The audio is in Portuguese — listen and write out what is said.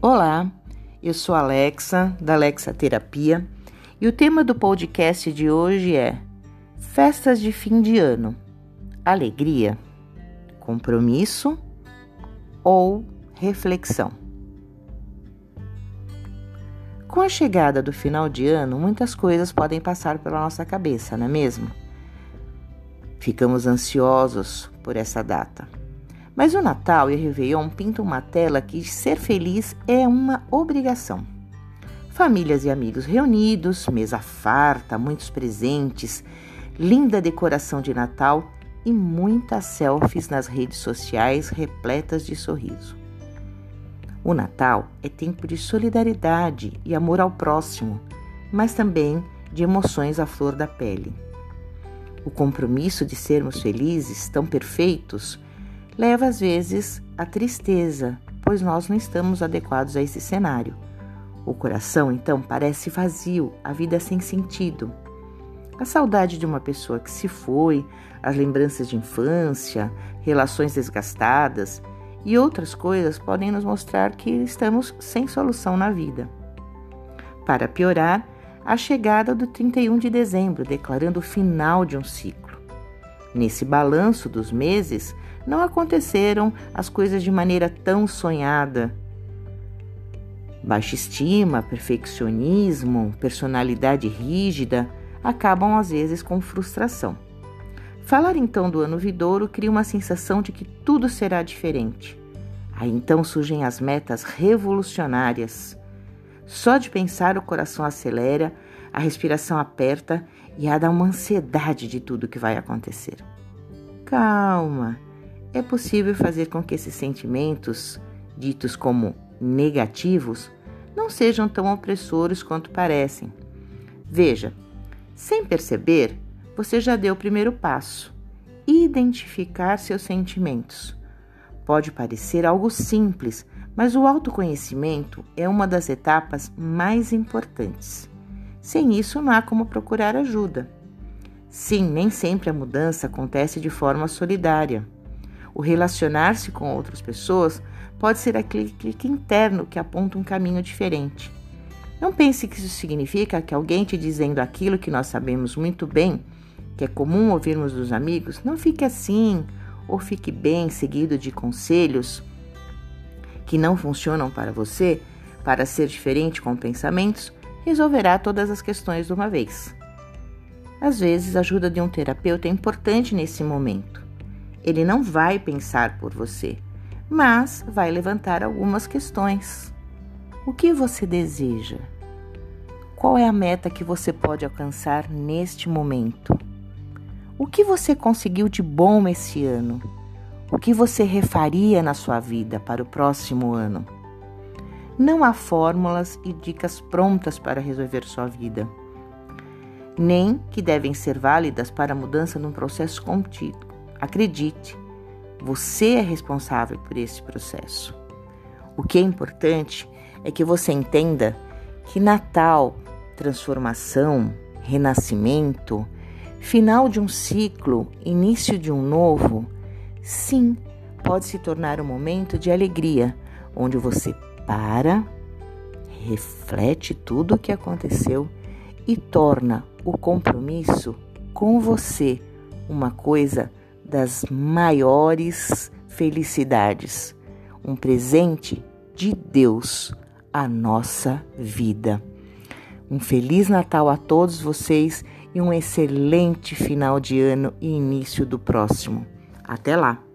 Olá, eu sou Alexa, da Alexa Terapia, e o tema do podcast de hoje é Festas de fim de ano. Alegria, compromisso ou reflexão? Com a chegada do final de ano, muitas coisas podem passar pela nossa cabeça, não é mesmo? Ficamos ansiosos por essa data. Mas o Natal e o Réveillon pintam uma tela que ser feliz é uma obrigação. Famílias e amigos reunidos, mesa farta, muitos presentes, linda decoração de Natal e muitas selfies nas redes sociais repletas de sorriso. O Natal é tempo de solidariedade e amor ao próximo, mas também de emoções à flor da pele. O compromisso de sermos felizes, tão perfeitos, leva às vezes à tristeza, pois nós não estamos adequados a esse cenário. O coração então parece vazio, a vida é sem sentido. A saudade de uma pessoa que se foi, as lembranças de infância, relações desgastadas e outras coisas podem nos mostrar que estamos sem solução na vida. Para piorar, a chegada do 31 de dezembro, declarando o final de um ciclo. Nesse balanço dos meses, não aconteceram as coisas de maneira tão sonhada. Baixa estima, perfeccionismo, personalidade rígida acabam às vezes com frustração. Falar então do ano vidouro cria uma sensação de que tudo será diferente. Aí então surgem as metas revolucionárias. Só de pensar o coração acelera, a respiração aperta e há uma ansiedade de tudo que vai acontecer. Calma, é possível fazer com que esses sentimentos, ditos como negativos, não sejam tão opressores quanto parecem. Veja, sem perceber, você já deu o primeiro passo: identificar seus sentimentos. Pode parecer algo simples, mas o autoconhecimento é uma das etapas mais importantes. Sem isso, não há como procurar ajuda. Sim, nem sempre a mudança acontece de forma solidária. O relacionar-se com outras pessoas pode ser aquele clique interno que aponta um caminho diferente. Não pense que isso significa que alguém te dizendo aquilo que nós sabemos muito bem, que é comum ouvirmos dos amigos, não fique assim ou fique bem seguido de conselhos que não funcionam para você, para ser diferente com pensamentos resolverá todas as questões de uma vez. Às vezes, a ajuda de um terapeuta é importante nesse momento. Ele não vai pensar por você, mas vai levantar algumas questões. O que você deseja? Qual é a meta que você pode alcançar neste momento? O que você conseguiu de bom esse ano? O que você refaria na sua vida para o próximo ano? Não há fórmulas e dicas prontas para resolver sua vida, nem que devem ser válidas para a mudança num processo contínuo. Acredite, você é responsável por esse processo. O que é importante é que você entenda que Natal, transformação, renascimento, final de um ciclo, início de um novo, sim, pode se tornar um momento de alegria, onde você para, reflete tudo o que aconteceu e torna o compromisso com você uma coisa das maiores felicidades, um presente de Deus à nossa vida. Um feliz Natal a todos vocês e um excelente final de ano e início do próximo. Até lá!